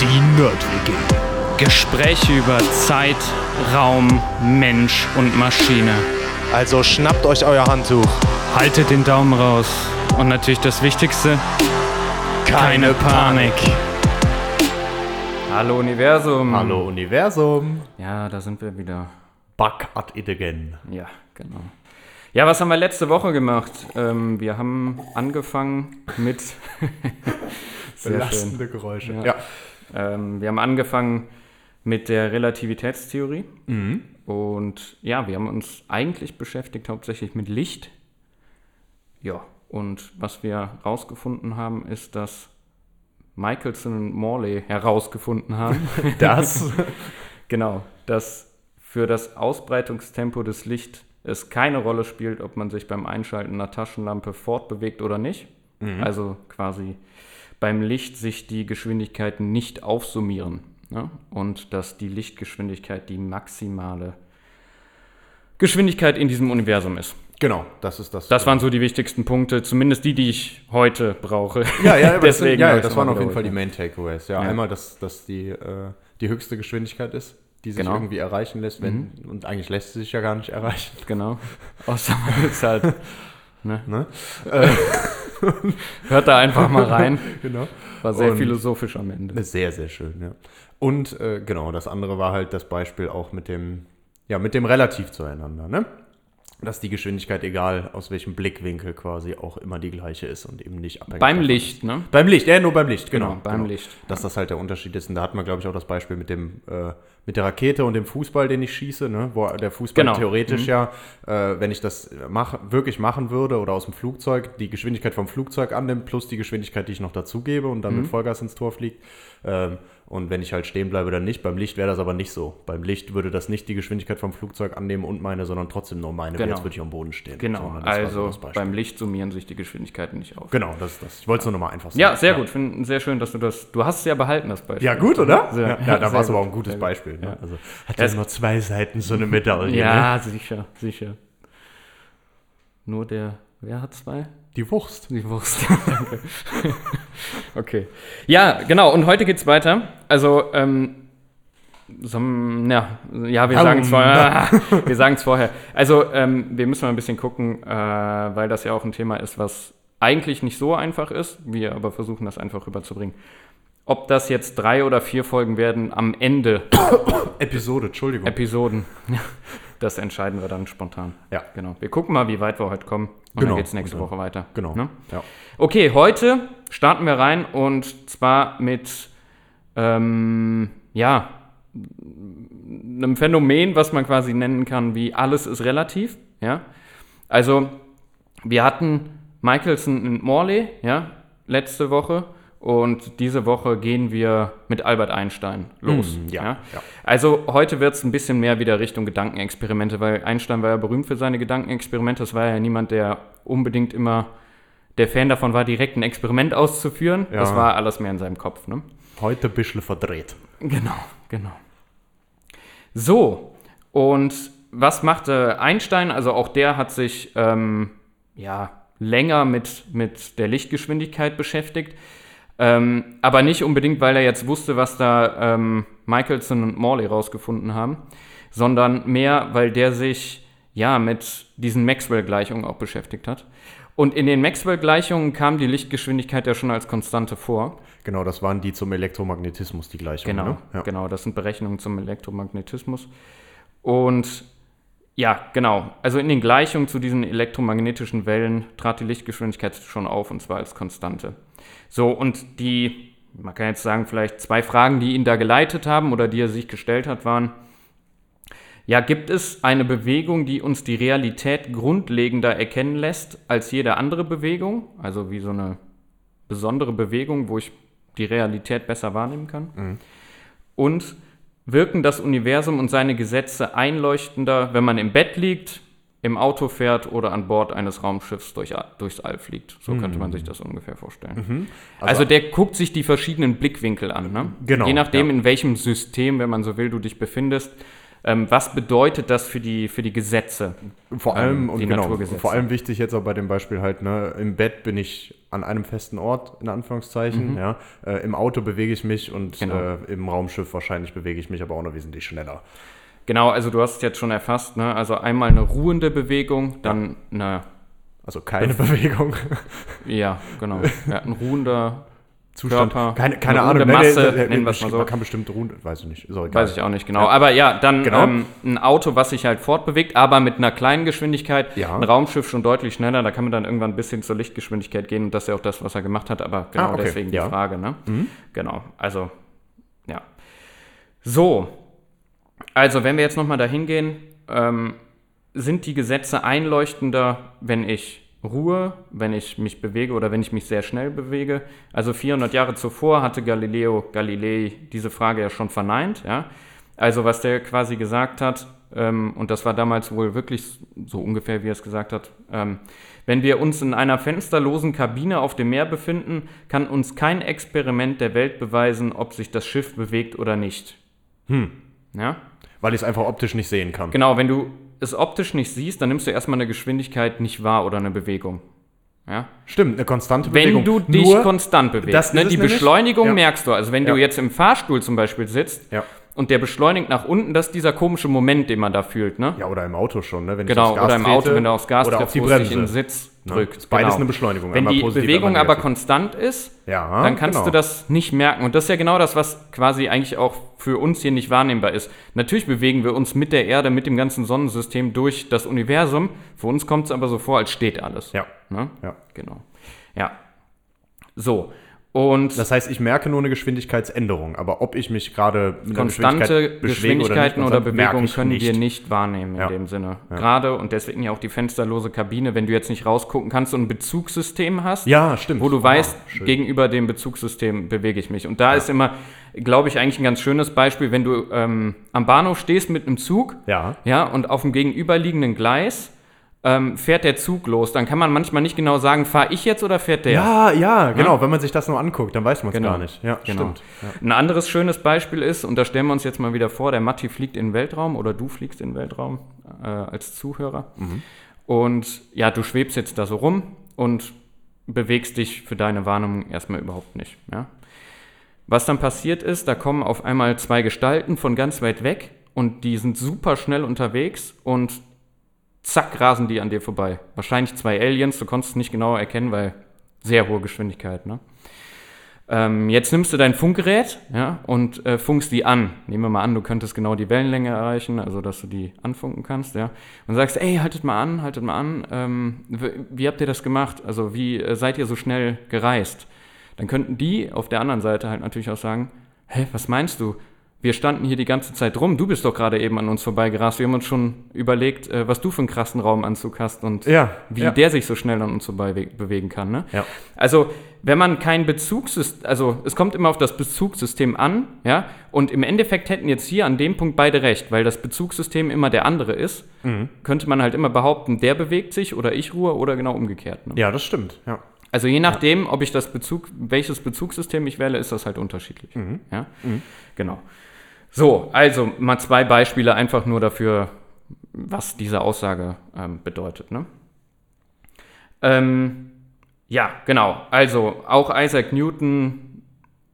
Die Nerd-WG. Gespräche über Zeit, Raum, Mensch und Maschine. Also schnappt euch euer Handtuch. Haltet den Daumen raus. Und natürlich das Wichtigste, keine Panik. Hallo Universum. Hallo Universum. Ja, da sind wir wieder. Back at it again. Ja, genau. Ja, was haben wir letzte Woche gemacht? Ähm, wir haben angefangen mit. Sehr Belastende Geräusche. Ja. Ähm, wir haben angefangen mit der Relativitätstheorie. Mhm. Und ja, wir haben uns eigentlich beschäftigt hauptsächlich mit Licht. Ja, und was wir herausgefunden haben, ist, dass Michelson und Morley herausgefunden haben. Das? genau, dass für das Ausbreitungstempo des Lichts es keine Rolle spielt, ob man sich beim Einschalten einer Taschenlampe fortbewegt oder nicht. Also quasi beim Licht sich die Geschwindigkeiten nicht aufsummieren. Ne? Und dass die Lichtgeschwindigkeit die maximale Geschwindigkeit in diesem Universum ist. Genau, das ist das. Das waren so die wichtigsten Punkte, zumindest die, die ich heute brauche. ja, ja, aber das, Deswegen ja, das waren auf jeden Fall die Main Takeaways. Ja, Ja. einmal, dass, dass die, äh, die höchste Geschwindigkeit ist, die sich Genau. irgendwie erreichen lässt, wenn, und eigentlich lässt sie sich ja gar nicht erreichen. Genau. Außer man ist halt. Ne? Hört da einfach mal rein. Genau. War sehr Und- philosophisch am Ende. Sehr, sehr schön, ja. Und äh, genau, das andere war halt das Beispiel auch mit dem, ja, mit dem Relativ zueinander, ne? Dass die Geschwindigkeit, egal aus welchem Blickwinkel quasi, auch immer die gleiche ist und eben nicht abhängig. Beim Licht, ne? Beim Licht, ja, nur beim Licht, genau. Genau, beim genau. Licht. Dass das halt der Unterschied ist. Und da hat man, glaube ich, auch das Beispiel mit dem, äh, mit der Rakete und dem Fußball, den ich schieße, ne? Wo der Fußball Genau. theoretisch ja, äh, wenn ich das mach, wirklich machen würde oder aus dem Flugzeug, die Geschwindigkeit vom Flugzeug annimmt, plus die Geschwindigkeit, die ich noch dazugebe und dann mit Vollgas ins Tor fliegt. Ähm, und wenn ich halt stehen bleibe, dann nicht. Beim Licht wäre das aber nicht so. Beim Licht würde das nicht die Geschwindigkeit vom Flugzeug annehmen und meine, sondern trotzdem nur meine. Genau. Jetzt würde ich am Boden stehen. Genau, also beim Licht summieren sich die Geschwindigkeiten nicht auf. Genau, das ist das. Ich wollte es nur nochmal einfach sagen. Ja, sehr gut. Finde sehr schön, dass du das. Du hast es ja behalten, das Beispiel. Ja, gut, oder? Sehr- ja, ja, da war es aber auch ein gutes. Beispiel. Ne? Ja. Also, hat Das- ja nur zwei Seiten so eine Medaille. Ne? Ja, sicher, sicher. Nur der. Wer hat zwei? Die Wurst. Die Wurst. Danke. okay. Ja, genau. Und heute geht's weiter. Also, ähm, so, ja, ja, wir sagen es vorher. wir sagen es vorher. Also, ähm, wir müssen mal ein bisschen gucken, äh, weil das ja auch ein Thema ist, was eigentlich nicht so einfach ist. Wir aber versuchen das einfach rüberzubringen. Ob das jetzt drei oder vier Folgen werden am Ende Episode, Entschuldigung. Episoden, das entscheiden wir dann spontan. Ja. Genau. Wir gucken mal, wie weit wir heute kommen. Und Genau. dann geht's nächste Woche weiter. genau. Ne? Ja. Okay, heute starten wir rein und zwar mit, ähm, ja, einem Phänomen, was man quasi nennen kann, wie alles ist relativ. Ja, also wir hatten Michelson und Morley, ja, letzte Woche und diese Woche gehen wir mit Albert Einstein los. Mm, ja, ja. Also heute wird es ein bisschen mehr wieder Richtung Gedankenexperimente, weil Einstein war ja berühmt für seine Gedankenexperimente. Das war ja niemand, der unbedingt immer der Fan davon war, direkt ein Experiment auszuführen. Ja. Das war alles mehr in seinem Kopf. Ne? Heute ein bisschen verdreht. Genau, genau. So, und was machte Einstein? Also auch der hat sich ähm, ja, länger mit, mit der Lichtgeschwindigkeit beschäftigt. Ähm, aber nicht unbedingt, weil er jetzt wusste, was da ähm, Michelson und Morley rausgefunden haben, sondern mehr, weil der sich ja mit diesen Maxwell-Gleichungen auch beschäftigt hat. Und in den Maxwell-Gleichungen kam die Lichtgeschwindigkeit ja schon als Konstante vor. Genau, das waren die zum Elektromagnetismus, die gleichen. Genau, Ne? Ja. genau, das sind Berechnungen zum Elektromagnetismus. Und ja, genau, also in den Gleichungen zu diesen elektromagnetischen Wellen trat die Lichtgeschwindigkeit schon auf und zwar als Konstante. So, und die, man kann jetzt sagen, vielleicht zwei Fragen, die ihn da geleitet haben oder die er sich gestellt hat, waren, ja, gibt es eine Bewegung, die uns die Realität grundlegender erkennen lässt als jede andere Bewegung? Also wie so eine besondere Bewegung, wo ich die Realität besser wahrnehmen kann? Und wirken das Universum und seine Gesetze einleuchtender, wenn man im Bett liegt, im Auto fährt oder an Bord eines Raumschiffs durch, durchs All fliegt? So könnte man sich das ungefähr vorstellen. Also, der guckt sich die verschiedenen Blickwinkel an. Ne? Genau, Je nachdem, ja. in welchem System, wenn man so will, du dich befindest, Ähm, was bedeutet das für die, für die Gesetze? Vor allem, Ähm, und die genau, Naturgesetze. vor allem wichtig jetzt auch bei dem Beispiel halt, ne, im Bett bin ich an einem festen Ort, in Anführungszeichen, ja. Äh, Im Auto bewege ich mich und Mhm. Genau. äh, im Raumschiff wahrscheinlich bewege ich mich aber auch noch wesentlich schneller. Genau, also du hast es jetzt schon erfasst, ne? Also einmal eine ruhende Bewegung, dann eine, Also keine Bewegung. ja, genau, ja, ein ruhender Zustand. Körper, keine keine eine Ahnung. nee, Masse, nee, nee, nennen wir's mal so. Man kann bestimmt ruhen, weiß ich nicht. Egal. Weiß ich auch nicht genau. Aber ja, dann Genau. ähm, ein Auto, was sich halt fortbewegt, aber mit einer kleinen Geschwindigkeit. Ja. Ein Raumschiff schon deutlich schneller. Da kann man dann irgendwann ein bisschen zur Lichtgeschwindigkeit gehen. Und das ist ja auch das, was er gemacht hat. Aber genau Ah, okay. deswegen Ja. Mhm. die Frage. Ne? Genau. Also, ja. So. Also, wenn wir jetzt nochmal dahin gehen, ähm, sind die Gesetze einleuchtender, wenn ich ruhe, wenn ich mich bewege oder wenn ich mich sehr schnell bewege. Also 400 Jahre zuvor hatte Galileo Galilei diese Frage ja schon verneint. Ja? Also was der quasi gesagt hat, ähm, und das war damals wohl wirklich so ungefähr, wie er es gesagt hat, ähm, wenn wir uns in einer fensterlosen Kabine auf dem Meer befinden, kann uns kein Experiment der Welt beweisen, ob sich das Schiff bewegt oder nicht. Ja? Weil ich es einfach optisch nicht sehen kann. Genau, wenn du es optisch nicht siehst, dann nimmst du erstmal eine Geschwindigkeit nicht wahr oder eine Bewegung. Ja? Stimmt, eine konstante Wenn Bewegung. du dich Nur, konstant bewegst. das Ne? Die. Beschleunigung Ja. merkst du. Also wenn du Ja. jetzt im Fahrstuhl zum Beispiel sitzt Ja. Und der beschleunigt nach unten, das ist dieser komische Moment, den man da fühlt. Ne? ja, oder im Auto schon, ne? Wenn Genau, ich aufs Gas oder im Auto, trete, wenn du aufs Gas oder auf trittst, die wo es dich in den Sitz Ne? drückt. Ist beides genau. eine Beschleunigung, Wenn die Bewegung aber konstant ist, Ja, dann kannst genau. du das nicht merken. Und das ist ja genau das, was quasi eigentlich auch für uns hier nicht wahrnehmbar ist. Natürlich bewegen wir uns mit der Erde, mit dem ganzen Sonnensystem durch das Universum. Für uns kommt es aber so vor, als steht alles. Ja. Ne? Ja. Genau. Ja. So. Und Das heißt, ich merke nur eine Geschwindigkeitsänderung, aber ob ich mich gerade mit konstante Geschwindigkeit Geschwindigkeiten oder, oder, Bewegungen können nicht. wir nicht wahrnehmen in Ja. dem Sinne. Gerade und deswegen ja auch die fensterlose Kabine, wenn du jetzt nicht rausgucken kannst und ein Bezugssystem hast, Ja, stimmt. wo du Ah, weißt, schön. gegenüber dem Bezugssystem bewege ich mich. Und da ist immer, glaube ich, eigentlich ein ganz schönes Beispiel, wenn du ähm, am Bahnhof stehst mit einem Zug, Ja. ja, und auf dem gegenüberliegenden Gleis ähm, fährt der Zug los. Dann kann man manchmal nicht genau sagen, fahre ich jetzt oder fährt der? Ja, ja, genau. Wenn man sich das nur anguckt, dann weiß man es Genau. gar nicht. Ja, Genau. stimmt. Ja. Ein anderes schönes Beispiel ist, und da stellen wir uns jetzt mal wieder vor, der Matti fliegt in den Weltraum oder du fliegst in den Weltraum äh, als Zuhörer. Und ja, du schwebst jetzt da so rum und bewegst dich für deine Wahrnehmung erstmal überhaupt nicht. Ja? Was dann passiert ist, da kommen auf einmal zwei Gestalten von ganz weit weg und die sind super schnell unterwegs und zack rasen die an dir vorbei. Wahrscheinlich zwei Aliens, du konntest es nicht genau erkennen, weil sehr hohe Geschwindigkeit. Ne? Ähm, jetzt nimmst du dein Funkgerät ja, und äh, funkst die an. Nehmen wir mal an, du könntest genau die Wellenlänge erreichen, also dass du die anfunken kannst, ja. Und sagst, ey, haltet mal an, haltet mal an. Ähm, w- wie habt ihr das gemacht? Also wie äh, seid ihr so schnell gereist? Dann könnten die auf der anderen Seite halt natürlich auch sagen, hä, was meinst du? Wir standen hier die ganze Zeit rum, du bist doch gerade eben an uns vorbeigerast. Wir haben uns schon überlegt, äh, was du für einen krassen Raumanzug hast und Ja, wie ja. der sich so schnell an uns vorbei bewegen kann. Ne? Ja. Also, wenn man kein Bezugssystem, also es kommt immer auf das Bezugssystem an, ja, und im Endeffekt hätten jetzt hier an dem Punkt beide recht, weil das Bezugssystem immer der andere ist, Mhm. könnte man halt immer behaupten, der bewegt sich oder ich ruhe oder genau umgekehrt. Ne? ja, das stimmt. Ja. Also je nachdem, ob ich das Bezug, welches Bezugssystem ich wähle, ist das halt unterschiedlich. Mhm. Ja? Genau. So, also mal zwei Beispiele einfach nur dafür, was diese Aussage ähm, bedeutet. Ne? Ähm, ja, genau. Also auch Isaac Newton,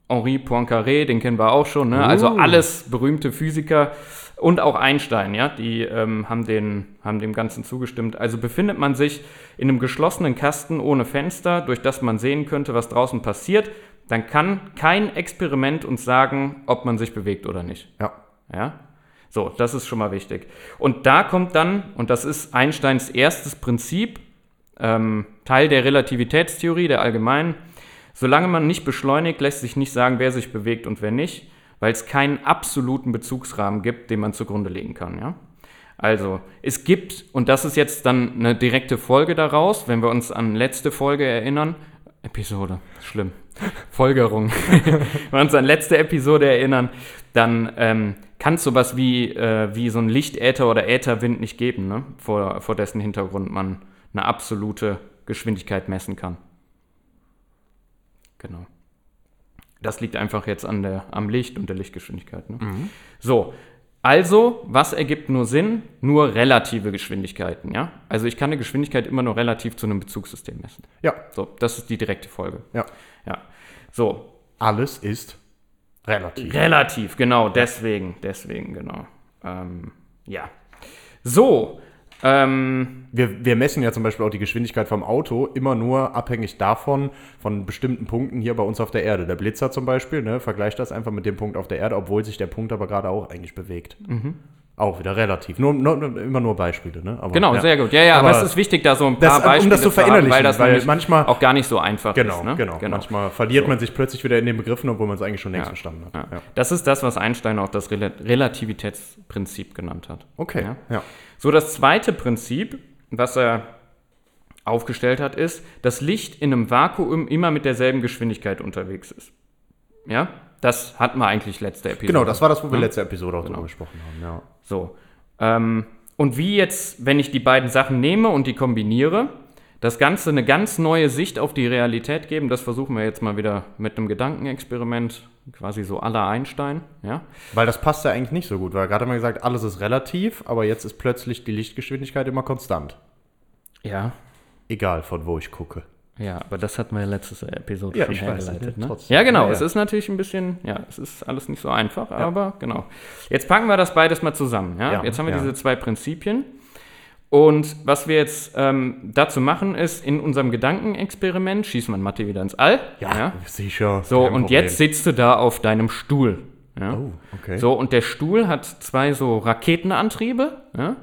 Henri Poincaré, den kennen wir auch schon. Ne? Also Uh. alles berühmte Physiker und auch Einstein, ja, die ähm, haben, den, haben dem Ganzen zugestimmt. Also befindet man sich in einem geschlossenen Kasten ohne Fenster, durch das man sehen könnte, was draußen passiert, dann kann kein Experiment uns sagen, ob man sich bewegt oder nicht. Ja. Ja? So, das ist schon mal wichtig. Und da kommt dann, und das ist Einsteins erstes Prinzip, ähm, Teil der Relativitätstheorie, der allgemeinen, solange man nicht beschleunigt, lässt sich nicht sagen, wer sich bewegt und wer nicht, weil es keinen absoluten Bezugsrahmen gibt, den man zugrunde legen kann. Ja? Also, es gibt, und das ist jetzt dann eine direkte Folge daraus, wenn wir uns an letzte Folge erinnern, Episode, schlimm, Folgerung, wenn wir uns an letzte Episode erinnern, dann ähm, kann es sowas wie, äh, wie so ein Lichtäther oder Ätherwind nicht geben, ne? vor, vor dessen Hintergrund man eine absolute Geschwindigkeit messen kann. Genau. Das liegt einfach jetzt an der, am Licht und der Lichtgeschwindigkeit. Ne? So, Also, was ergibt nur Sinn? Nur relative Geschwindigkeiten, ja? Also ich kann eine Geschwindigkeit immer nur relativ zu einem Bezugssystem messen. Ja, So, das ist die direkte Folge. ja. Ja. So, Alles ist relativ. relativ, genau, deswegen, deswegen, genau. Ähm, ja. So, ähm, Wir, wir messen ja zum Beispiel auch die Geschwindigkeit vom Auto immer nur abhängig davon, von bestimmten Punkten hier bei uns auf der Erde. Der Blitzer zum Beispiel, ne, vergleicht das einfach mit dem Punkt auf der Erde, obwohl sich der Punkt aber gerade auch eigentlich bewegt. Auch wieder relativ. Nur, nur, immer nur Beispiele, ne? Aber, genau, ja. sehr gut. Ja, ja, aber, Aber es ist wichtig, da so ein das- paar um Beispiele das zu zu haben, verinnerlichen, weil das weil manchmal- auch gar nicht so einfach Genau, ist. Ne? genau, Manchmal verliert man sich plötzlich wieder in den Begriffen, obwohl man es eigentlich schon längst verstanden hat. Ja. Ja. Das ist das, was Einstein auch das Rel Relativitätsprinzip genannt hat. Okay, Ja. ja. So, das zweite Prinzip, was er aufgestellt hat, ist, dass Licht in einem Vakuum immer mit derselben Geschwindigkeit unterwegs ist. Ja, das hatten wir eigentlich letzte Episode. Genau, das war das, wo wir letzte Episode auch drüber gesprochen haben. Ja. So. Ähm, und wie jetzt, wenn ich die beiden Sachen nehme und die kombiniere, das Ganze eine ganz neue Sicht auf die Realität geben, das versuchen wir jetzt mal wieder mit einem Gedankenexperiment, quasi so aller Einstein. Ja? Weil das passt ja eigentlich nicht so gut, weil gerade haben wir gesagt, alles ist relativ, aber jetzt ist plötzlich die Lichtgeschwindigkeit immer konstant. Ja. Egal, von wo ich gucke. Ja, aber das hatten wir ja letzte Episode Ja, schon hergeleitet. ne? Ne? Trotzdem. Ja, genau. Ja, ja. Es ist natürlich ein bisschen, ja, es ist alles nicht so einfach, aber genau. Jetzt packen wir das beides mal zusammen. Ja? Ja, jetzt haben wir ja. diese zwei Prinzipien. Und was wir jetzt ähm, dazu machen, ist, in unserem Gedankenexperiment schießt man Mathe wieder ins All. sicher. So, und Problem. jetzt sitzt du da auf deinem Stuhl. Ja? Oh, okay. So, und der Stuhl hat zwei so Raketenantriebe. Ja?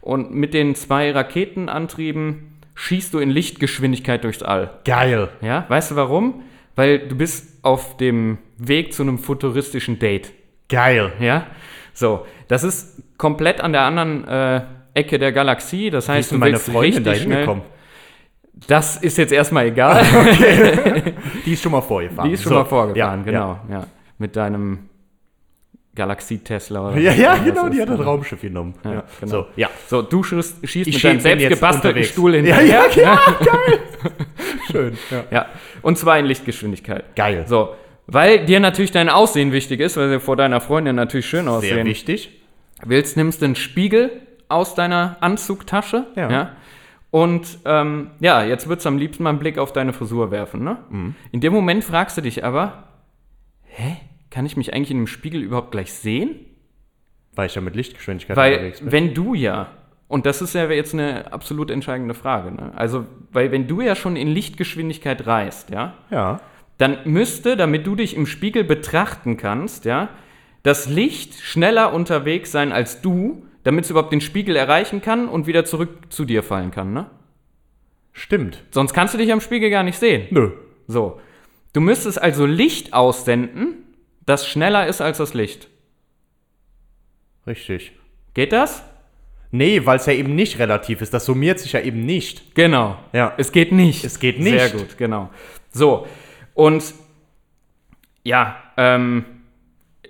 Und mit den zwei Raketenantrieben schießt du in Lichtgeschwindigkeit durchs All. Geil. Ja, weißt du warum? Weil du bist auf dem Weg zu einem futuristischen Date. Geil. Ja, so, das ist komplett an der anderen äh, Ecke der Galaxie. Das heißt, du meine Freundin da hingekommen? Das ist jetzt erstmal egal. Die ist schon mal vorgefahren. Die ist schon So, mal vorgefahren, ja, genau. Ja. Mit deinem Galaxie-Tesla oder Ja, ja, genau, die hat ein Raumschiff genommen. Ja, genau. So, ja. So, du schießt, schießt Ich mit deinem selbst gebastelten. Stuhl Ja, hinterher. ja, ja, geil. Schön. Ja. Ja, und zwar in Lichtgeschwindigkeit. Geil. So, weil dir natürlich dein Aussehen wichtig ist, weil du vor deiner Freundin natürlich schön Sehr aussehen wichtig. willst, nimmst du einen Spiegel aus deiner Anzugtasche. Ja. Und ähm, ja, jetzt würdest du am liebsten mal einen Blick auf deine Frisur werfen. Ne? Mhm. In dem Moment fragst du dich aber, hä, kann ich mich eigentlich in dem Spiegel überhaupt gleich sehen? Weil ich ja mit Lichtgeschwindigkeit Weil unterwegs bin. wenn du ja, und das ist ja jetzt eine absolut entscheidende Frage, ne? also weil wenn du ja schon in Lichtgeschwindigkeit reist, ja, Ja. dann müsste, damit du dich im Spiegel betrachten kannst, ja, das Licht schneller unterwegs sein als du, damit es überhaupt den Spiegel erreichen kann und wieder zurück zu dir fallen kann, ne? Stimmt. Sonst kannst du dich am Spiegel gar nicht sehen. Nö. So. Du müsstest also Licht aussenden, das schneller ist als das Licht. Richtig. Geht das? Nee, weil es ja eben nicht relativ ist. Das summiert sich ja eben nicht. Genau. Ja. Es geht nicht. Es geht nicht. Sehr gut, genau. So. Und ja, ähm,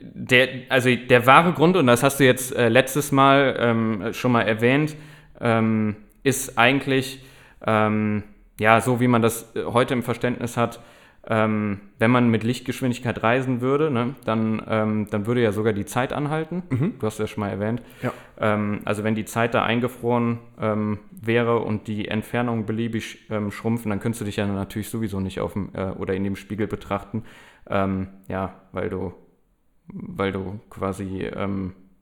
der, also der wahre Grund, und das hast du jetzt äh, letztes Mal ähm, schon mal erwähnt, ähm, ist eigentlich, ähm, ja, so wie man das äh, heute im Verständnis hat, ähm, wenn man mit Lichtgeschwindigkeit reisen würde, ne, dann, ähm, dann würde ja sogar die Zeit anhalten. Du hast ja schon mal erwähnt. Ja. Ähm, also wenn die Zeit da eingefroren ähm, wäre und die Entfernung beliebig ähm, schrumpfen, dann könntest du dich ja natürlich sowieso nicht auf dem äh, oder in dem Spiegel betrachten. Ähm, ja, weil du, weil du quasi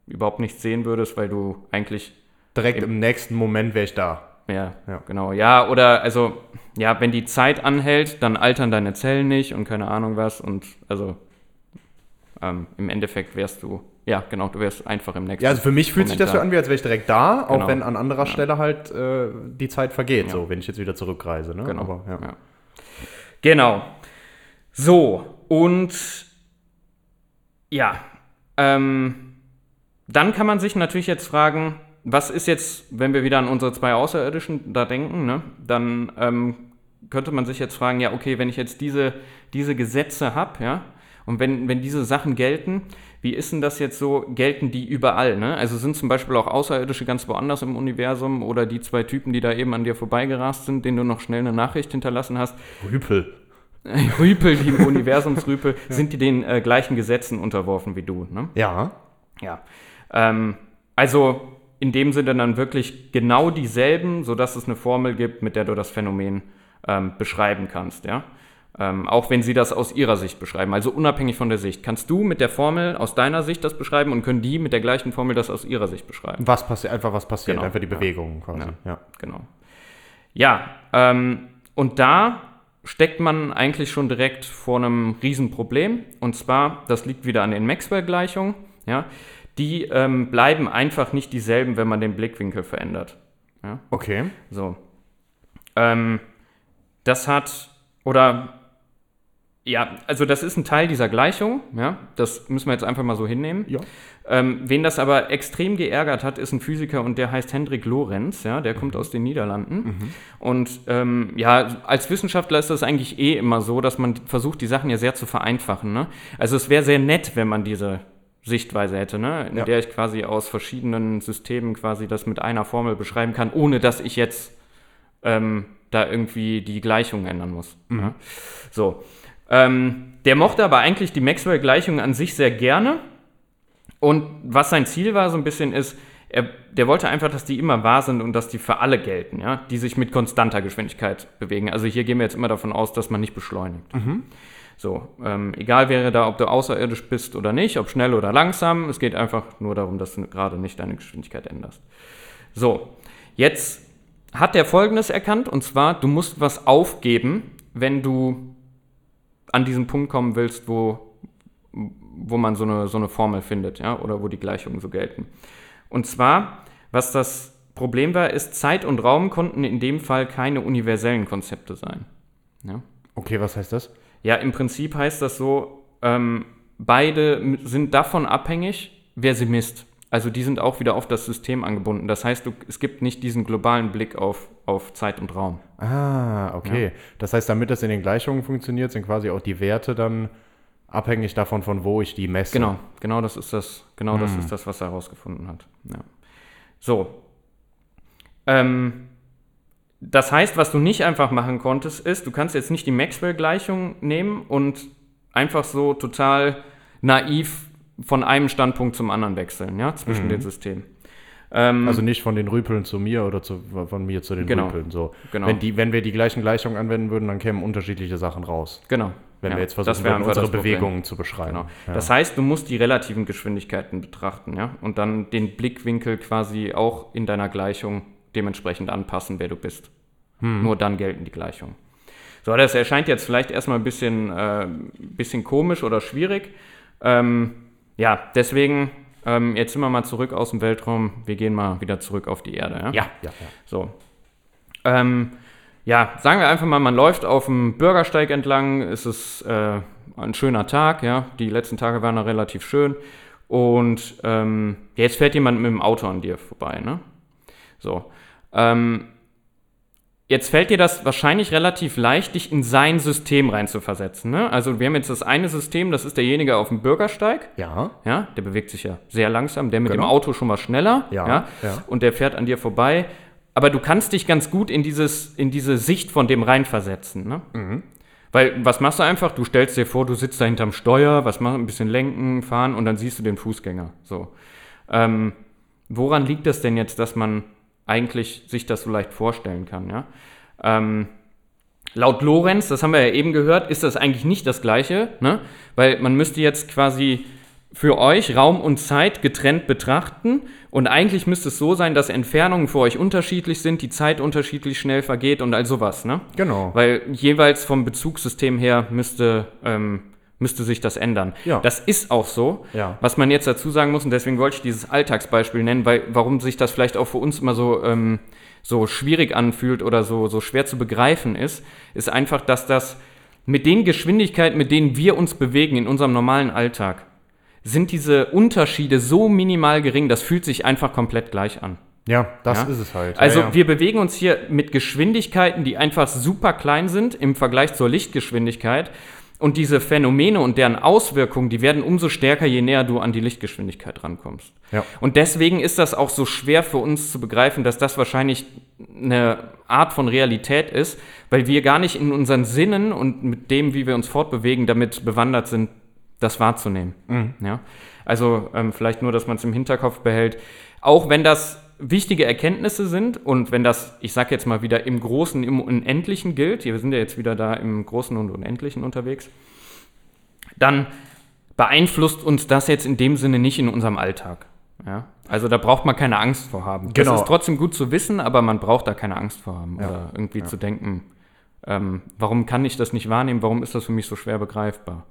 überhaupt nichts sehen würdest, weil du eigentlich Direkt im nächsten Moment wäre ich da. Ja, Ja. genau. Ja, oder also, ja, wenn die Zeit anhält, dann altern deine Zellen nicht und keine Ahnung was. Und also ähm, im Endeffekt wärst du, ja, genau, du wärst einfach im nächsten. Ja, also für mich fühlt sich das so an, wie als wäre ich direkt da, auch Genau. wenn an anderer Ja. Stelle halt äh, die Zeit vergeht, Ja. so, wenn ich jetzt wieder zurückreise. Ne? Genau. Aber, ja. Genau. So, und ja, ähm, dann kann man sich natürlich jetzt fragen, was ist jetzt, wenn wir wieder an unsere zwei Außerirdischen da denken, ne, dann ähm, könnte man sich jetzt fragen, ja, okay, wenn ich jetzt diese, diese Gesetze habe, ja, und wenn, wenn diese Sachen gelten, wie ist denn das jetzt so, gelten die überall, ne? Also sind zum Beispiel auch Außerirdische ganz woanders im Universum oder die zwei Typen, die da eben an dir vorbeigerast sind, denen du noch schnell eine Nachricht hinterlassen hast, Rüpel. Rüpel, die im Universumsrüpel, sind die den äh, gleichen Gesetzen unterworfen wie du. Ne? Ja. Ja. Ähm, also in dem Sinne dann wirklich genau dieselben, sodass es eine Formel gibt, mit der du das Phänomen ähm, beschreiben kannst, ja. Ähm, auch wenn sie das aus ihrer Sicht beschreiben, also unabhängig von der Sicht. Kannst du mit der Formel aus deiner Sicht das beschreiben und können die mit der gleichen Formel das aus ihrer Sicht beschreiben? Was passiert, einfach was passiert, Genau. einfach die Ja. Bewegungen quasi. Ja. Ja. Genau. Ja, ähm, und da steckt man eigentlich schon direkt vor einem Riesenproblem. Und zwar, das liegt wieder an den Maxwell-Gleichungen. Ja, die ähm, bleiben einfach nicht dieselben, wenn man den Blickwinkel verändert. Ja, Okay. so. Ähm, das hat, oder, ja, also das ist ein Teil dieser Gleichung. Ja, das müssen wir jetzt einfach mal so hinnehmen. Ja. Ähm, wen das aber extrem geärgert hat, ist ein Physiker und der heißt Hendrik Lorenz, ja, der kommt aus den Niederlanden. Und ähm, ja, als Wissenschaftler ist das eigentlich eh immer so, dass man versucht, die Sachen ja sehr zu vereinfachen. Ne? Also es wäre sehr nett, wenn man diese Sichtweise hätte, ne? in Ja. der ich quasi aus verschiedenen Systemen quasi das mit einer Formel beschreiben kann, ohne dass ich jetzt ähm, da irgendwie die Gleichung ändern muss. Ja? So. Ähm, der mochte aber eigentlich die Maxwell-Gleichung an sich sehr gerne. Und was sein Ziel war, so ein bisschen ist, er, der wollte einfach, dass die immer wahr sind und dass die für alle gelten, ja, die sich mit konstanter Geschwindigkeit bewegen. Also hier gehen wir jetzt immer davon aus, dass man nicht beschleunigt. So, ähm, egal wäre da, ob du außerirdisch bist oder nicht, ob schnell oder langsam, es geht einfach nur darum, dass du gerade nicht deine Geschwindigkeit änderst. So, jetzt hat er Folgendes erkannt, und zwar, du musst was aufgeben, wenn du an diesen Punkt kommen willst, wo, wo man so eine, so eine Formel findet, ja, oder wo die Gleichungen so gelten. Und zwar, was das Problem war, ist, Zeit und Raum konnten in dem Fall keine universellen Konzepte sein. Ja, Okay, was heißt das? Ja im Prinzip heißt das so, ähm, beide sind davon abhängig, wer sie misst. Also die sind auch wieder auf das System angebunden. Das heißt, du, es gibt nicht diesen globalen Blick auf, auf Zeit und Raum. Ah, okay. Das heißt, damit das in den Gleichungen funktioniert, sind quasi auch die Werte dann abhängig davon, von wo ich die messe. Genau, genau das ist das, genau das ist das, was er herausgefunden hat. Ja. So. Ähm, das heißt, was du nicht einfach machen konntest, ist, du kannst jetzt nicht die Maxwell-Gleichung nehmen und einfach so total naiv von einem Standpunkt zum anderen wechseln, ja, zwischen den Systemen. Ähm, Also nicht von den Rüpeln zu mir oder zu, von mir zu den Genau. Rüpeln. So. Genau. Wenn, die, wenn wir die gleichen Gleichungen anwenden würden, dann kämen unterschiedliche Sachen raus. genau. Wenn ja, wir jetzt versuchen würden, unsere. Bewegungen zu beschreiben. Genau. Ja. Das heißt, du musst die relativen Geschwindigkeiten betrachten, ja, und dann den Blickwinkel quasi auch in deiner Gleichung dementsprechend anpassen, wer du bist. Hm. Nur dann gelten die Gleichungen. So, das erscheint jetzt vielleicht erstmal ein bisschen, äh, bisschen komisch oder schwierig. Ähm, ja, deswegen, ähm, jetzt sind wir mal zurück aus dem Weltraum. Wir gehen mal wieder zurück auf die Erde. Ja. ja, ja, ja. So. Ähm, ja, sagen wir einfach mal, man läuft auf dem Bürgersteig entlang, es ist äh, ein schöner Tag, ja, die letzten Tage waren da relativ schön und ähm, jetzt fährt jemand mit dem Auto an dir vorbei, ne? So. Ähm, jetzt fällt dir das wahrscheinlich relativ leicht, dich in sein System reinzuversetzen, ne? Also wir haben jetzt das eine System, das ist derjenige auf dem Bürgersteig, Ja, ja, der bewegt sich ja sehr langsam, der mit Genau. dem Auto schon mal schneller, Ja, ja, ja. und der fährt an dir vorbei. Aber du kannst dich ganz gut in, dieses, in diese Sicht von dem reinversetzen. Ne? Mhm. Weil, was machst du einfach? Du stellst dir vor, du sitzt da hinterm Steuer, was machst du? Ein bisschen lenken, fahren und dann siehst du den Fußgänger. So. Ähm, woran liegt das denn jetzt, dass man eigentlich sich das so leicht vorstellen kann? Ja? Ähm, Laut Lorenz, das haben wir ja eben gehört, ist das eigentlich nicht das Gleiche, ne? weil man müsste jetzt quasi für euch Raum und Zeit getrennt betrachten und eigentlich müsste es so sein, dass Entfernungen für euch unterschiedlich sind, die Zeit unterschiedlich schnell vergeht und all sowas, ne? genau. Weil jeweils vom Bezugssystem her müsste, ähm, müsste sich das ändern. Ja. Das ist auch so. Ja. Was man jetzt dazu sagen muss, und deswegen wollte ich dieses Alltagsbeispiel nennen, weil warum sich das vielleicht auch für uns immer so, ähm, so schwierig anfühlt oder so, so schwer zu begreifen ist, ist einfach, dass das mit den Geschwindigkeiten, mit denen wir uns bewegen in unserem normalen Alltag, sind diese Unterschiede so minimal gering, das fühlt sich einfach komplett gleich an. ja, das Ja? ist es halt. Also ja, ja. wir bewegen uns hier mit Geschwindigkeiten, die einfach super klein sind im Vergleich zur Lichtgeschwindigkeit. Und diese Phänomene und deren Auswirkungen, die werden umso stärker, je näher du an die Lichtgeschwindigkeit rankommst. Ja. Und deswegen ist das auch so schwer für uns zu begreifen, dass das wahrscheinlich eine Art von Realität ist, weil wir gar nicht in unseren Sinnen und mit dem, wie wir uns fortbewegen, damit bewandert sind, das wahrzunehmen. Ja? Also ähm, vielleicht nur, dass man es im Hinterkopf behält. Auch wenn das wichtige Erkenntnisse sind und wenn das, ich sage jetzt mal wieder, im Großen, im Unendlichen gilt, wir sind ja jetzt wieder da im Großen und Unendlichen unterwegs, dann beeinflusst uns das jetzt in dem Sinne nicht in unserem Alltag. Ja? Also da braucht man keine Angst vor haben. Genau. Das ist trotzdem gut zu wissen, aber man braucht da keine Angst vor haben. Ja. Oder irgendwie zu denken, ähm, warum kann ich das nicht wahrnehmen, warum ist das für mich so schwer begreifbar?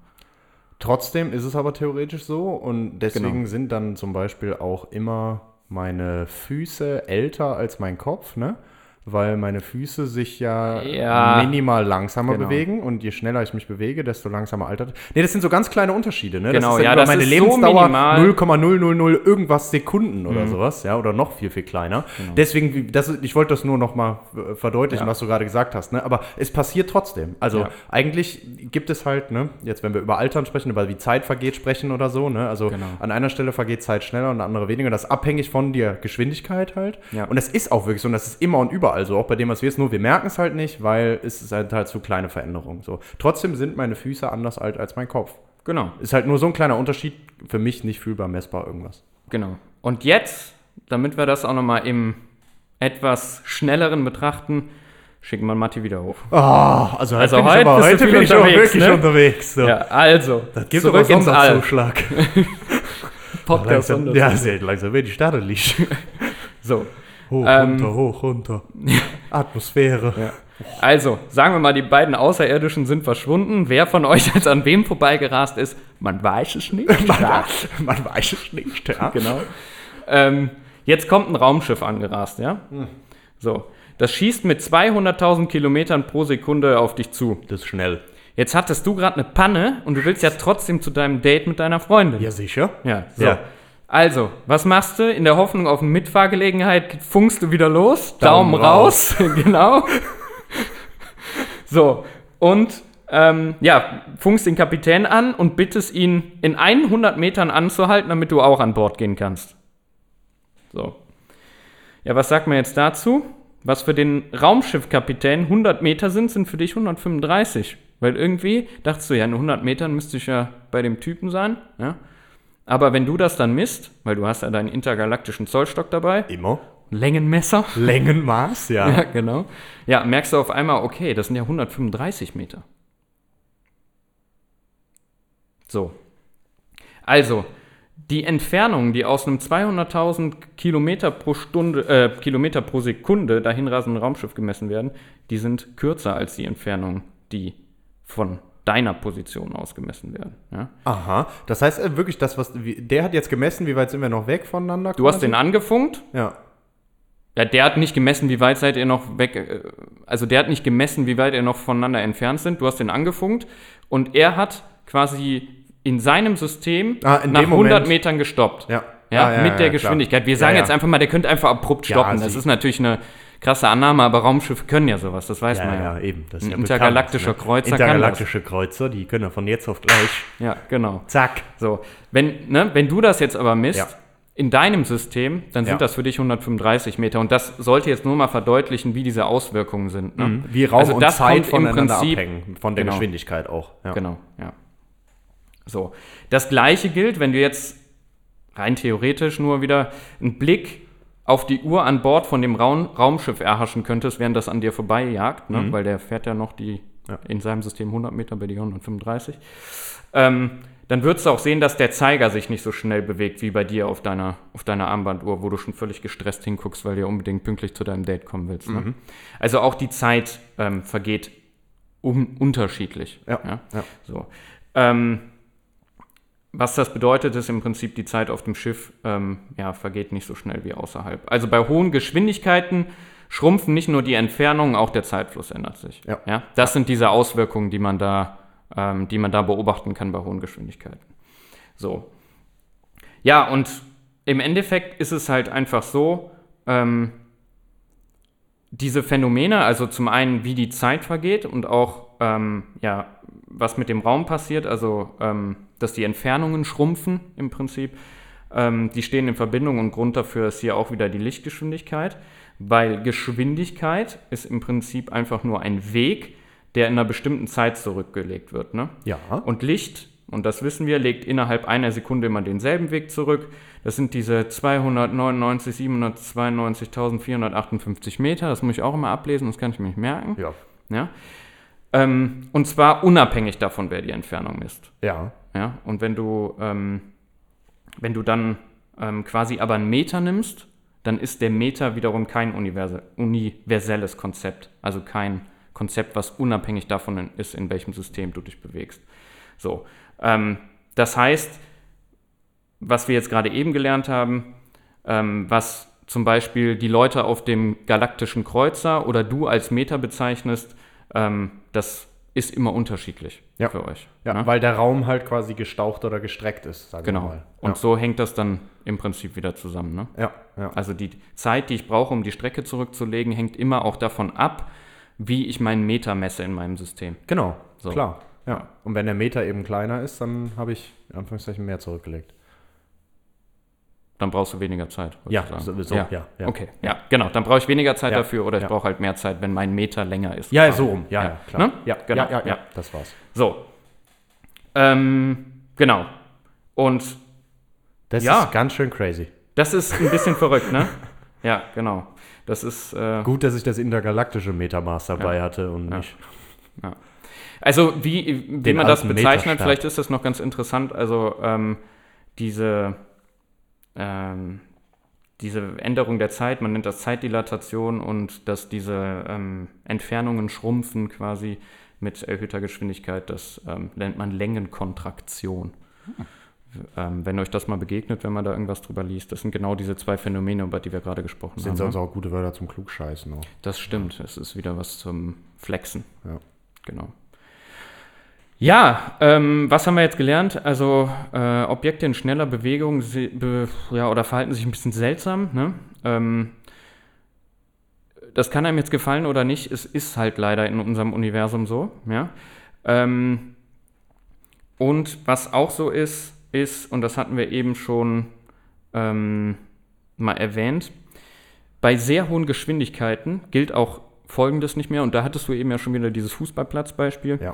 Trotzdem ist es aber theoretisch so und deswegen Genau. sind dann zum Beispiel auch immer meine Füße älter als mein Kopf, ne? Weil meine Füße sich ja, Ja. minimal langsamer Genau. bewegen und je schneller ich mich bewege, desto langsamer altert. Ne, das sind so ganz kleine Unterschiede, ne? Genau, das ist ja, das meine ist so Lebensdauer minimal. 0,000 irgendwas Sekunden Mhm. oder sowas, ja, oder noch viel, viel kleiner. Deswegen, wie- das, ich wollte das nur noch mal äh, verdeutlichen, Genau. Ja. was du gerade gesagt hast, ne? Aber es passiert trotzdem. Also Ja. eigentlich gibt es halt, ne, jetzt wenn wir über Altern sprechen, über wie Zeit vergeht sprechen oder so, ne? Also Genau. an einer Stelle vergeht Zeit schneller und an der andere weniger. Das ist abhängig von der Geschwindigkeit halt. Ja. Und das ist auch wirklich so und das ist immer und überall so, auch bei dem, was wir jetzt nur, wir merken es halt nicht, weil es ist halt, halt so kleine Veränderungen. So. Trotzdem sind meine Füße anders alt als mein Kopf. Genau, Ist halt nur so ein kleiner Unterschied, für mich nicht fühlbar messbar irgendwas. genau. Und jetzt, damit wir das auch nochmal im etwas schnelleren betrachten, schicken wir Matti wieder hoch. Ah, also, Also bin heute ich aber, bist du heute bin ich aber unterwegs, wirklich ne? unterwegs. So. Ja, also, Das gibt zurück aber ins All. Sonderzuschlag. Podcast Langsam, ja, sehr langsam wird die liegt. So, Hoch, Ähm. runter, hoch, runter. Atmosphäre. Ja. Also, sagen wir mal, die beiden Außerirdischen sind verschwunden. Wer von euch jetzt an wem vorbeigerast ist, man weiß es nicht. Man, man weiß es nicht, ja. genau. Ähm, jetzt kommt ein Raumschiff angerast, ja? So, das schießt mit 200.000 Kilometern pro Sekunde auf dich zu. Das ist schnell. Jetzt hattest du gerade eine Panne und du willst ja trotzdem zu deinem Date mit deiner Freundin. Ja, sicher. Ja, so. Ja. Also, was machst du? In der Hoffnung auf eine Mitfahrgelegenheit funkst du wieder los. Daumen Daumen, raus. genau. so, und ähm, ja, funkst den Kapitän an und bittest ihn, in 100 Metern anzuhalten, damit du auch an Bord gehen kannst. So. Ja, was sagt man jetzt dazu? Was für den Raumschiffkapitän 100 Meter sind, sind für dich 135. Weil irgendwie dachtest du, ja, in 100 Metern müsste ich ja bei dem Typen sein. Ja? Aber wenn du das dann misst, weil du hast ja deinen intergalaktischen Zollstock dabei, Immer. Längenmesser, Längenmaß, ja. ja, genau, ja, merkst du auf einmal, okay, das sind ja 135 Meter. So. Also, die Entfernungen, die aus einem 200.000 Kilometer pro Stunde, äh, Kilometer pro Sekunde dahinrasenden Raumschiff gemessen werden, die sind kürzer als die Entfernungen, die von deiner Position aus gemessen werden. Ja? Aha. Das heißt äh, wirklich, das, was. Der hat jetzt gemessen, wie weit sind wir noch weg voneinander? Du hast quasi? den angefunkt, Ja. Ja, der hat nicht gemessen, wie weit seid ihr noch weg. äh, Also der hat nicht gemessen, wie weit ihr noch voneinander entfernt sind. Du hast den angefunkt und er hat quasi in seinem System Ah, in nach dem 100 Moment. Metern gestoppt. Ja. Ja, Ah, ja, mit der. Geschwindigkeit. Wir sagen jetzt einfach mal, der könnte einfach abrupt stoppen. das ist natürlich eine krasse Annahme, aber Raumschiffe können ja sowas, das weiß Ja, man ja. ja, eben. Das ist Ein ja intergalaktischer bekannt, Kreuzer ne? kann Intergalaktische Kreuzer, die können ja von jetzt auf gleich. Ja, genau. Zack. So, wenn, ne, wenn du das jetzt aber misst, Ja. in deinem System, dann sind das für dich 135 Meter. Und das sollte jetzt nur mal verdeutlichen, wie diese Auswirkungen sind. Ne? Wie Raum Also und das Zeit voneinander Prinzip- abhängen. Von der Genau. Geschwindigkeit auch. Genau, ja. So. Das gleiche gilt, wenn du jetzt rein theoretisch nur wieder einen Blick auf die Uhr an Bord von dem Raum, Raumschiff erhaschen könntest, während das an dir vorbeijagt, ne? weil der fährt ja noch die Ja. in seinem System 100 Meter, bei dir 135. Ähm, dann würdest du auch sehen, dass der Zeiger sich nicht so schnell bewegt wie bei dir auf deiner, auf deiner Armbanduhr, wo du schon völlig gestresst hinguckst, weil du ja unbedingt pünktlich zu deinem Date kommen willst. Ne? Also auch die Zeit ähm, vergeht un unterschiedlich. Ja, Ja? ja. So. Ähm, was das bedeutet, ist im Prinzip die Zeit auf dem Schiff ähm, ja, vergeht nicht so schnell wie außerhalb. Also bei hohen Geschwindigkeiten schrumpfen nicht nur die Entfernungen, auch der Zeitfluss ändert sich. Ja. das sind diese Auswirkungen, die man da, ähm, die man da beobachten kann bei hohen Geschwindigkeiten. So. Ja, und im Endeffekt ist es halt einfach so, ähm, diese Phänomene, also zum einen, wie die Zeit vergeht und auch, ähm, ja, was mit dem Raum passiert, also, ähm, dass die Entfernungen schrumpfen im Prinzip, ähm, die stehen in Verbindung und Grund dafür ist hier auch wieder die Lichtgeschwindigkeit, weil Geschwindigkeit ist im Prinzip einfach nur ein Weg, der in einer bestimmten Zeit zurückgelegt wird. Ne? Ja. Und Licht und das wissen wir, legt innerhalb einer Sekunde immer denselben Weg zurück. Das sind diese 299, 792.458 Meter. Das muss ich auch immer ablesen, das kann ich mir nicht merken. Ja. Ja? Ähm, und zwar unabhängig davon, wer die Entfernung misst. Ja. Ja? Und wenn du, ähm, wenn du dann ähm, quasi aber einen Meter nimmst, dann ist der Meter wiederum kein universe- universelles Konzept. Also kein Konzept, was unabhängig davon ist, in welchem System du dich bewegst. So. Ähm, das heißt, was wir jetzt gerade eben gelernt haben, ähm, was zum Beispiel die Leute auf dem galaktischen Kreuzer oder du als Meter bezeichnest, ähm, das ist immer unterschiedlich Ja. für euch. Ja, ne? weil der Raum halt quasi gestaucht oder gestreckt ist, sagen wir Genau. mal. Und ja. so hängt das dann im Prinzip wieder zusammen. Ne? Ja, ja. Also die Zeit, die ich brauche, um die Strecke zurückzulegen, hängt immer auch davon ab, wie ich meinen Meter messe in meinem System. Genau, So. klar. Ja. Und wenn der Meter eben kleiner ist, dann habe ich in Anführungszeichen mehr zurückgelegt. Dann brauchst du weniger Zeit. Ja, sowieso, ja, ja. Okay, ja, genau. Dann brauche ich weniger Zeit Ja, dafür oder ich ja. brauche halt mehr Zeit, wenn mein Meter länger ist. Ja, so rum. Ja, ja, klar. Ne? Ja, Genau, ja, ja, ja, ja. das war's. So. Ähm, genau. Und Das Ja. ist ganz schön crazy. das ist ein bisschen verrückt, ne? Ja, genau. Das ist. Äh, Gut, dass ich das intergalaktische Metamaß dabei hatte und Ja. nicht. Also wie, wie Den man das bezeichnet, vielleicht ist das noch ganz interessant. Also ähm, diese, ähm, diese Änderung der Zeit, man nennt das Zeitdilatation und dass diese ähm, Entfernungen schrumpfen quasi mit erhöhter Geschwindigkeit, das ähm, nennt man Längenkontraktion. Ähm, wenn euch das mal begegnet, wenn man da irgendwas drüber liest, das sind genau diese zwei Phänomene, über die wir gerade gesprochen Sind haben. sonst ne? auch gute Wörter zum Klugscheißen. Auch. Das stimmt, es ist wieder was zum Flexen. Ja. Genau. Ja, ähm, was haben wir jetzt gelernt? Also äh, Objekte in schneller Bewegung be ja, oder verhalten sich ein bisschen seltsam. Ne? Ähm, das kann einem jetzt gefallen oder nicht. Es ist halt leider in unserem Universum so. Ja? Ähm, und was auch so ist, ist, und das hatten wir eben schon ähm, mal erwähnt, bei sehr hohen Geschwindigkeiten gilt auch Folgendes nicht mehr. Und da hattest du eben ja schon wieder dieses Fußballplatzbeispiel Ja.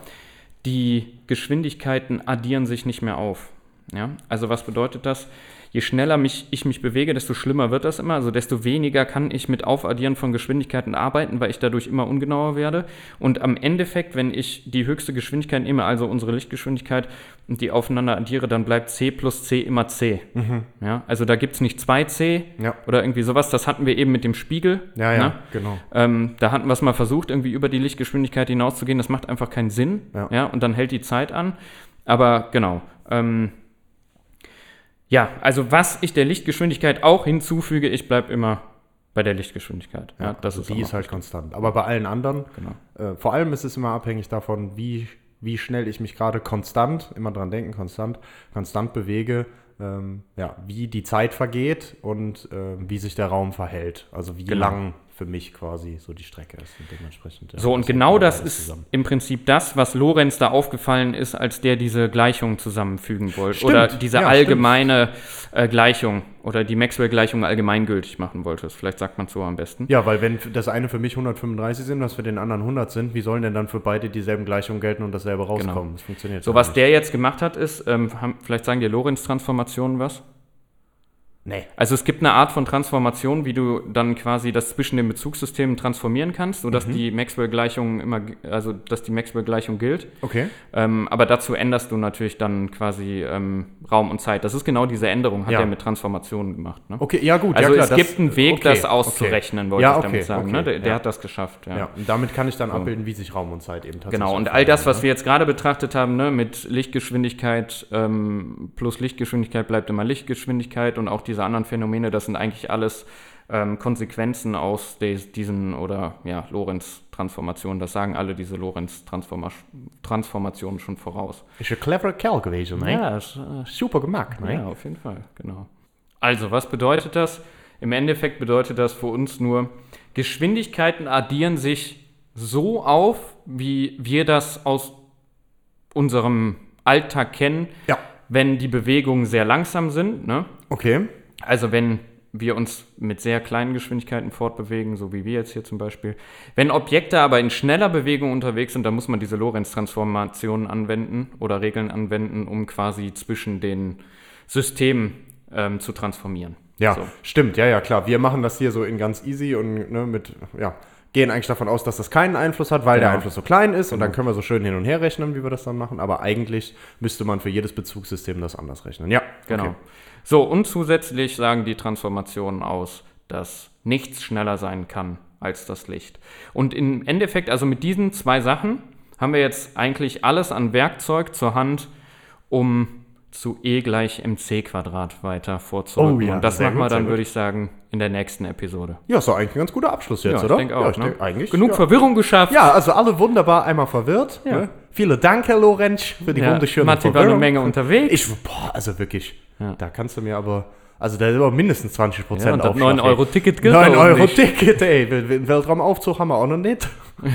Die Geschwindigkeiten addieren sich nicht mehr auf. Ja? Also was bedeutet das? Je schneller mich, ich mich bewege, desto schlimmer wird das immer. Also desto weniger kann ich mit Aufaddieren von Geschwindigkeiten arbeiten, weil ich dadurch immer ungenauer werde. Und am Endeffekt, wenn ich die höchste Geschwindigkeit nehme, also unsere Lichtgeschwindigkeit, und die aufeinander addiere, dann bleibt c plus c immer c. Ja? Also da gibt es nicht 2c Ja. oder irgendwie sowas. Das hatten wir eben mit dem Spiegel. Ja, ja, ne? genau. Ähm, da hatten wir es mal versucht, irgendwie über die Lichtgeschwindigkeit hinauszugehen. Das macht einfach keinen Sinn. Ja. und dann hält die Zeit an. Aber genau. Ähm, ja, also was ich der Lichtgeschwindigkeit auch hinzufüge, ich bleibe immer bei der Lichtgeschwindigkeit. Ja, das also ist die ist halt konstant. Aber bei allen anderen, Genau. äh, vor allem ist es immer abhängig davon, wie, wie schnell ich mich gerade konstant, immer dran denken, konstant, konstant bewege, ähm, ja, wie die Zeit vergeht und äh, wie sich der Raum verhält. Also wie Genau. lang für mich quasi so die Strecke ist und dementsprechend. ja, So, und genau das ist zusammen. im Prinzip das, was Lorenz da aufgefallen ist, als der diese Gleichung zusammenfügen wollte. Stimmt, Oder diese ja, allgemeine äh, Gleichung oder die Maxwell-Gleichung allgemeingültig machen wollte. Vielleicht sagt man so am besten. Ja, weil wenn das eine für mich 135 sind, was für den anderen 100 sind, wie sollen denn dann für beide dieselben Gleichungen gelten und dasselbe rauskommen? Das funktioniert So, was nicht. der jetzt gemacht hat, ist, ähm, haben, vielleicht sagen dir Lorenz-Transformationen was? Nee. Also es gibt eine Art von Transformation, wie du dann quasi das zwischen den Bezugssystemen transformieren kannst, sodass Mhm. die Maxwell-Gleichung immer, also dass die Maxwell-Gleichung gilt. Okay. Ähm, aber dazu änderst du natürlich dann quasi ähm, Raum und Zeit. Das ist genau diese Änderung, hat Ja. er mit Transformationen gemacht. Ne? Okay, ja gut. Also ja, klar, es das- gibt einen Weg, okay, das okay. auszurechnen, wollte Ja, ich damit okay, sagen. okay, ne? Der, der hat das geschafft. Ja. Und damit kann ich dann abbilden, wie sich Raum und Zeit eben tatsächlich Genau, und all das, was ne? wir jetzt gerade betrachtet haben, ne, mit Lichtgeschwindigkeit ähm, plus Lichtgeschwindigkeit bleibt immer Lichtgeschwindigkeit und auch diese anderen Phänomene, das sind eigentlich alles ähm, Konsequenzen aus des, diesen oder ja, Lorentz-Transformationen. Das sagen alle diese Lorentz-Transformationen schon voraus. Ist ein cleverer Kerl gewesen, ne? Ja, ist, äh, Super gemacht, ne? ja, auf jeden Fall, genau. Also, was bedeutet das? Im Endeffekt bedeutet das für uns nur, Geschwindigkeiten addieren sich so auf, wie wir das aus unserem Alltag kennen, Ja. wenn die Bewegungen sehr langsam sind. Ne? Okay. Also wenn wir uns mit sehr kleinen Geschwindigkeiten fortbewegen, so wie wir jetzt hier zum Beispiel. Wenn Objekte aber in schneller Bewegung unterwegs sind, dann muss man diese Lorentz-Transformationen anwenden oder Regeln anwenden, um quasi zwischen den Systemen ähm, zu transformieren. Ja, So. stimmt, ja, ja, klar. Wir machen das hier so in ganz easy und ne, mit, ja, gehen eigentlich davon aus, dass das keinen Einfluss hat, weil der Genau. Einfluss so klein ist und dann können wir so schön hin und her rechnen, wie wir das dann machen. Aber eigentlich müsste man für jedes Bezugssystem das anders rechnen. Ja, Genau. okay. So, und zusätzlich sagen die Transformationen aus, dass nichts schneller sein kann als das Licht. Und im Endeffekt, also mit diesen zwei Sachen, haben wir jetzt eigentlich alles an Werkzeug zur Hand, um zu E gleich mc Quadrat weiter vorzurücken. Oh ja, und das machen wir dann, würde ich sagen, in der nächsten Episode. Ja, ist doch eigentlich ein ganz guter Abschluss jetzt, ja, oder? ich denke auch. ja, ich ne? denk eigentlich. Genug ja. Verwirrung geschafft. Ja, also alle wunderbar einmal verwirrt. Ne? Vielen Dank, Herr Lorenz, für die wunderschöne Matti war Verwirrung. eine Menge unterwegs. Ich, boah, also wirklich, da kannst du mir aber, also da ist aber mindestens 20 Prozent ja, und das 9-Euro-Ticket gilt 9 auch Euro nicht. Ticket, ey. Den Weltraumaufzug haben wir auch noch nicht.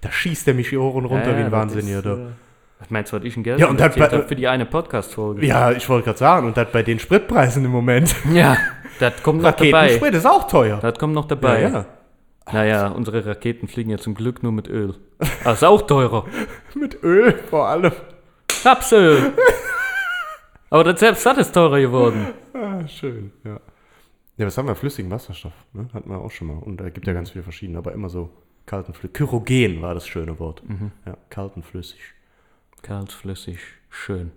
Da schießt der mich hoch und runter wie ein Wahnsinniger. Was meinst du, was ich ein Geld Ja, und das bei- für die eine Podcast-Folge? Ja, ich wollte gerade sagen, und das bei den Spritpreisen im Moment. Ja, das kommt noch dabei. Raketensprit ist auch teuer. Das kommt noch dabei. ja, ja. Naja, unsere Raketen fliegen ja zum Glück nur mit Öl. Das ist auch teurer. Mit Öl vor allem. Rapsöl. Aber das selbst das ist teurer geworden. Ah, schön, ja. Ja, was haben wir? Flüssigen Wasserstoff, ne? Hatten wir auch schon mal. Und da gibt ja ganz viele verschiedene, aber immer so kalten Flüssig. Kyrogen war das schöne Wort. Mhm. Ja, kalten Flüssig. Kalt, flüssig, schön.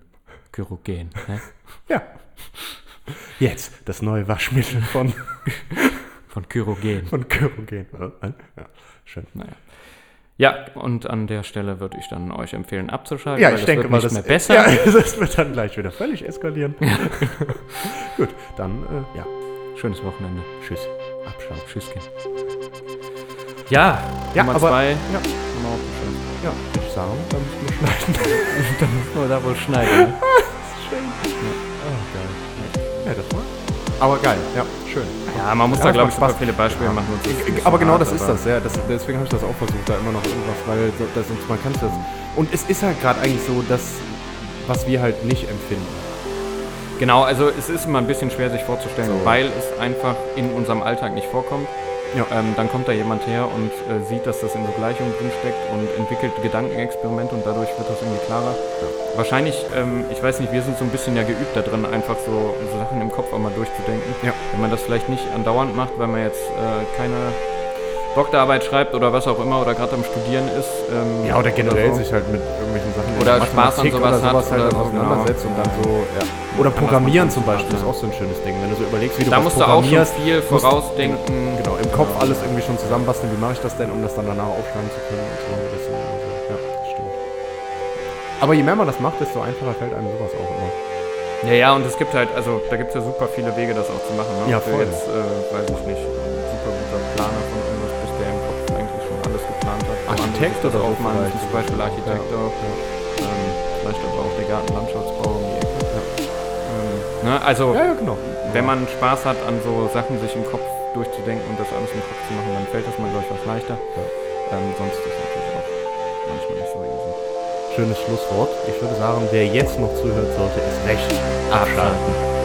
Kyrogen. Ne? Ja. Jetzt das neue Waschmittel von, Von Kyrogen. von Kyrogen. Ja, schön. Ja, und an der Stelle würde ich dann euch empfehlen, abzuschalten. Ja, weil ich denke mal, das mehr besser. Ja, das wird dann gleich wieder völlig eskalieren. Gut, dann, äh, ja, Schönes Wochenende. tschüss. Abschalten. Tschüsschen. Ja, Ja, Nummer aber- zwei. ja. Ja, ich sagen, dann Dann müssen wir da wohl schneiden. Ne? Oh, geil. Ja, das war. Aber geil, ja, schön. Ja, man muss Ja, da, glaube ich, super Spaß. viele Beispiele Ja. machen. es Aber genau hart, das ist das, ja. Das, deswegen habe ich das auch versucht, da immer noch irgendwas, weil das, sonst man kann das. Und es ist halt gerade eigentlich so, dass was wir halt nicht empfinden. Genau, also es ist immer ein bisschen schwer sich vorzustellen, So. weil es einfach in unserem Alltag nicht vorkommt. Ja. Ähm, dann kommt da jemand her und äh, sieht, dass das in so Gleichungen drinsteckt und entwickelt Gedankenexperimente und dadurch wird das irgendwie klarer. Wahrscheinlich, ähm, ich weiß nicht, wir sind so ein bisschen ja geübt da drin, einfach so, so Sachen im Kopf auch mal durchzudenken. Ja. Wenn man das vielleicht nicht andauernd macht, weil man jetzt äh, keine Doktorarbeit schreibt oder was auch immer oder gerade am Studieren ist. ähm, Ja, oder generell so. sich halt mit irgendwelchen Sachen Oder Spaß an sowas oder sowas hat halt oder so, auseinandersetzt genau. und dann so, ja. Oder Programmieren zum Beispiel ist auch so ein schönes Ding. Wenn du so überlegst, wie du Da was musst du auch schon viel vorausdenken. Genau, im Kopf alles irgendwie schon zusammenbasteln, wie mache ich das denn, um das dann danach aufschreiben zu können und so. Das, sind also, ja, das stimmt. Aber je mehr man das macht, desto einfacher fällt einem sowas auch immer. Ja, ja, und es gibt halt, also da gibt es ja super viele Wege, das auch zu machen. Ne? Ja, voll. jetzt, äh, weiß ich nicht, ein super guter Planer von Architekt das oder aufmachen, vielleicht. zum Beispiel Architekt Ja, auch. ja. Ähm, vielleicht aber auch der Gartenlandschaftsbau um die Ecke. Ähm, ne? Also, genau. wenn man Spaß hat, an so Sachen sich im Kopf durchzudenken und das alles im Kopf zu machen, dann fällt das mal, glaube ich, was leichter. Ähm, sonst ist es natürlich auch manchmal nicht so easy. Schönes Schlusswort. Ich würde sagen, wer jetzt noch zuhört, sollte es recht abschalten. T